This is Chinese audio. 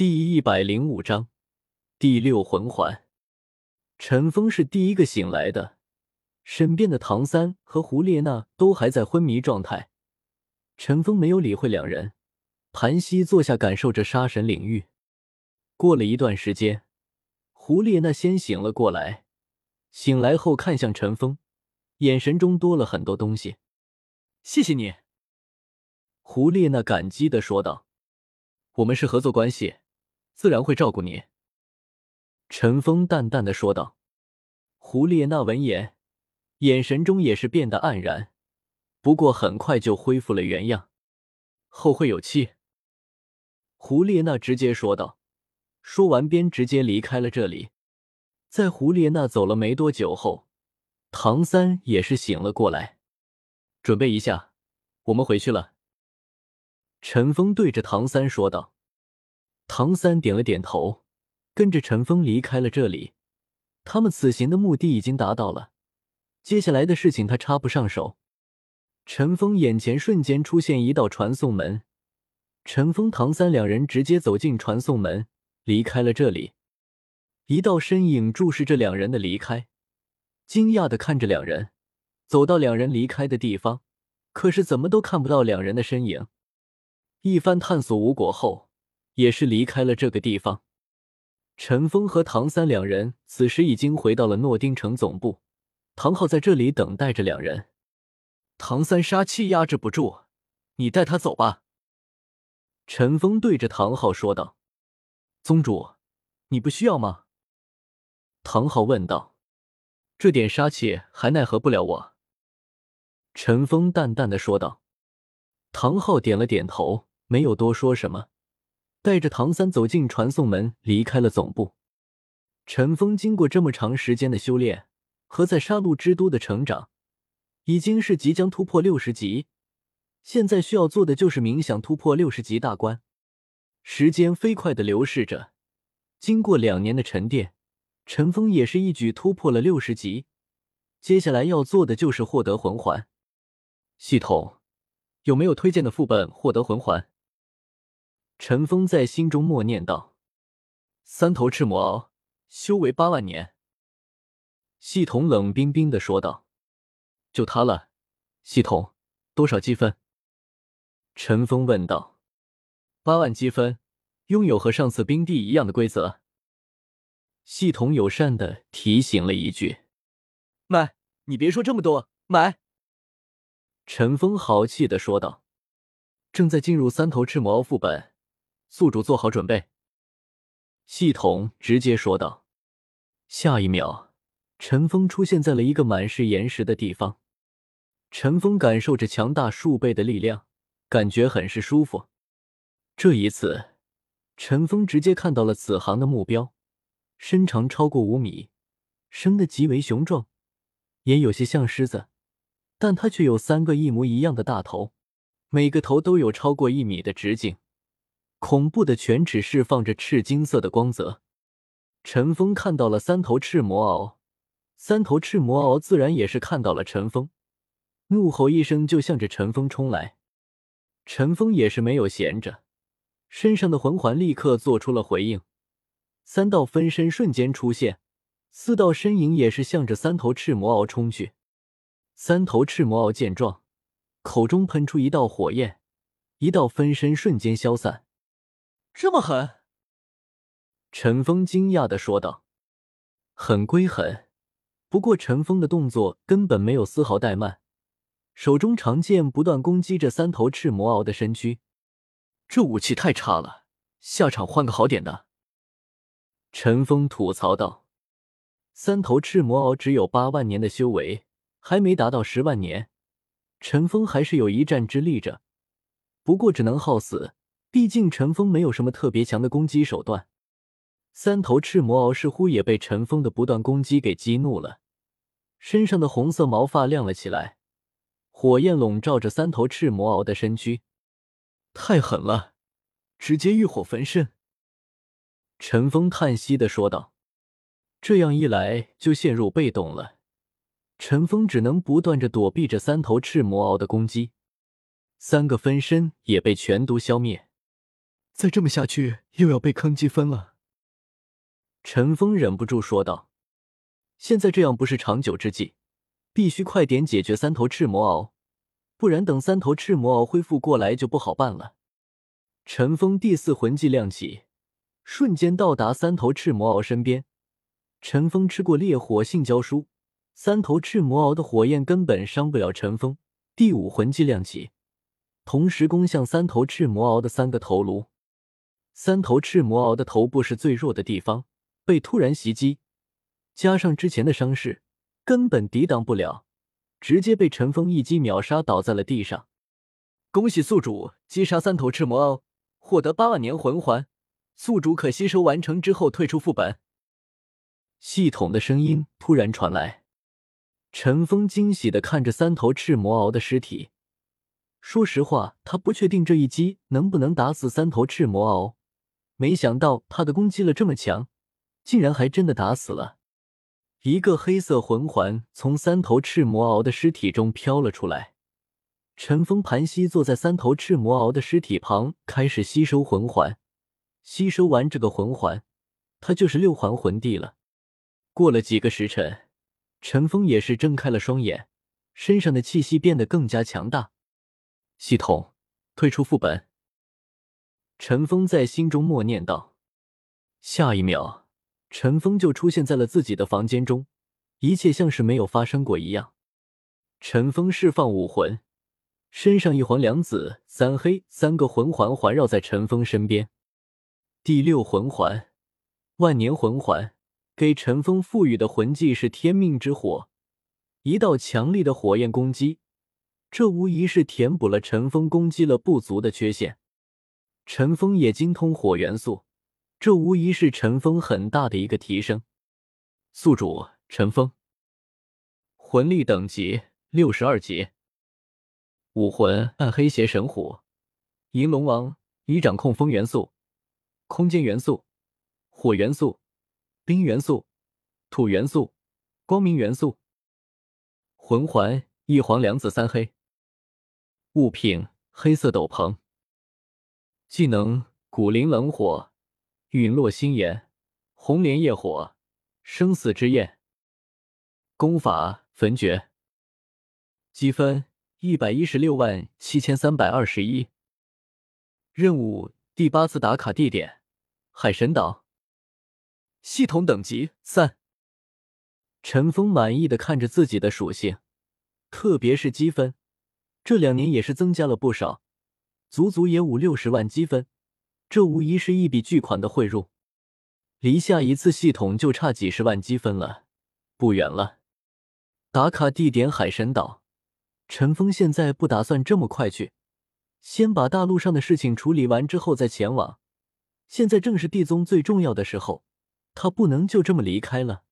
第一百零五章第六魂环。陈峰是第一个醒来的，身边的唐三和胡列娜都还在昏迷状态。陈峰没有理会两人，盘膝坐下，感受着杀神领域。过了一段时间，胡列娜先醒了过来，醒来后看向陈峰，眼神中多了很多东西。谢谢你，胡列娜感激的说道：“我们是合作关系。”自然会照顾你。”陈峰淡淡的说道。胡列娜闻言，眼神中也是变得黯然，不过很快就恢复了原样。后会有期。胡列娜直接说道。说完，便直接离开了这里。在胡列娜走了没多久后，唐三也是醒了过来。准备一下，我们回去了。陈峰对着唐三说道。唐三点了点头，跟着陈峰离开了这里。他们此行的目的已经达到了，接下来的事情他插不上手。陈峰眼前瞬间出现一道传送门，陈峰、唐三两人直接走进传送门，离开了这里。一道身影注视着两人的离开，惊讶的看着两人，走到两人离开的地方，可是怎么都看不到两人的身影。一番探索无果后。也是离开了这个地方。陈峰和唐三两人此时已经回到了诺丁城总部，唐昊在这里等待着两人。唐三杀气压制不住，你带他走吧。陈峰对着唐昊说道：“宗主，你不需要吗？”唐昊问道：“这点杀气还奈何不了我。”陈峰淡淡的说道。唐昊点了点头，没有多说什么。带着唐三走进传送门，离开了总部。陈峰经过这么长时间的修炼和在杀戮之都的成长，已经是即将突破六十级。现在需要做的就是冥想突破六十级大关。时间飞快的流逝着，经过两年的沉淀，陈峰也是一举突破了六十级。接下来要做的就是获得魂环。系统有没有推荐的副本获得魂环？陈峰在心中默念道：“三头赤魔鳌，修为八万年。”系统冷冰冰的说道：“就他了。”系统多少积分？陈峰问道。“八万积分，拥有和上次冰帝一样的规则。”系统友善的提醒了一句：“买，你别说这么多，买。”陈峰豪气的说道：“正在进入三头赤魔鳌副本。”宿主做好准备，系统直接说道。下一秒，陈峰出现在了一个满是岩石的地方。陈峰感受着强大数倍的力量，感觉很是舒服。这一次，陈峰直接看到了此行的目标，身长超过五米，生的极为雄壮，也有些像狮子，但它却有三个一模一样的大头，每个头都有超过一米的直径。恐怖的犬齿释放着赤金色的光泽，陈峰看到了三头赤魔鳌，三头赤魔鳌自然也是看到了陈峰，怒吼一声就向着陈峰冲来。陈峰也是没有闲着，身上的魂环立刻做出了回应，三道分身瞬间出现，四道身影也是向着三头赤魔鳌冲去。三头赤魔鳌见状，口中喷出一道火焰，一道分身瞬间消散。这么狠！陈峰惊讶的说道：“狠归狠，不过陈峰的动作根本没有丝毫怠慢，手中长剑不断攻击着三头赤魔鳌的身躯。这武器太差了，下场换个好点的。”陈峰吐槽道：“三头赤魔鳌只有八万年的修为，还没达到十万年，陈峰还是有一战之力着，不过只能耗死。”毕竟陈峰没有什么特别强的攻击手段，三头赤魔鳌似乎也被陈峰的不断攻击给激怒了，身上的红色毛发亮了起来，火焰笼罩着三头赤魔鳌的身躯，太狠了，直接欲火焚身。陈峰叹息的说道：“这样一来就陷入被动了。”陈峰只能不断着躲避着三头赤魔鳌的攻击，三个分身也被全都消灭。再这么下去又要被坑积分了。陈峰忍不住说道：“现在这样不是长久之计，必须快点解决三头赤魔鳌，不然等三头赤魔鳌恢复过来就不好办了。”陈峰第四魂技亮起，瞬间到达三头赤魔鳌身边。陈峰吃过烈火性胶书，三头赤魔鳌的火焰根本伤不了陈峰。第五魂技亮起，同时攻向三头赤魔鳌的三个头颅。三头赤魔鳌的头部是最弱的地方，被突然袭击，加上之前的伤势，根本抵挡不了，直接被陈峰一击秒杀，倒在了地上。恭喜宿主击杀三头赤魔鳌，获得八万年魂环，宿主可吸收完成之后退出副本。系统的声音突然传来，陈峰惊喜的看着三头赤魔鳌的尸体。说实话，他不确定这一击能不能打死三头赤魔鳌，没想到他的攻击了这么强，竟然还真的打死了。一个黑色魂环从三头赤魔鳌的尸体中飘了出来，陈峰盘膝坐在三头赤魔鳌的尸体旁，开始吸收魂环。吸收完这个魂环，他就是六环魂帝了。过了几个时辰，陈峰也是睁开了双眼，身上的气息变得更加强大。系统退出副本。陈峰在心中默念道。下一秒，陈峰就出现在了自己的房间中，一切像是没有发生过一样。陈峰释放武魂，身上一黄两紫三黑三个魂环环绕在陈峰身边。第六魂环，万年魂环。给陈峰赋予的魂技是天命之火，一道强力的火焰攻击，这无疑是填补了陈峰攻击了不足的缺陷。陈峰也精通火元素，这无疑是陈峰很大的一个提升。宿主陈峰，魂力等级六十二级，武魂暗黑邪神虎，银龙王，已掌控风元素、空间元素、火元素。冰元素、土元素、光明元素。魂环一黄两紫三黑。物品黑色斗篷。技能古灵冷火、陨落星炎、红莲业火、生死之焰。功法焚诀。积分一百一十六万七千三百二十一。任务第八次打卡地点海神岛。系统等级三。陈峰满意的看着自己的属性，特别是积分，这两年也是增加了不少，足足也五六十万积分，这无疑是一笔巨款的汇入。离下一次系统就差几十万积分了，不远了。打卡地点海神岛，陈峰现在不打算这么快去，先把大陆上的事情处理完之后再前往。现在正是地宗最重要的时候。他不能就这么离开了。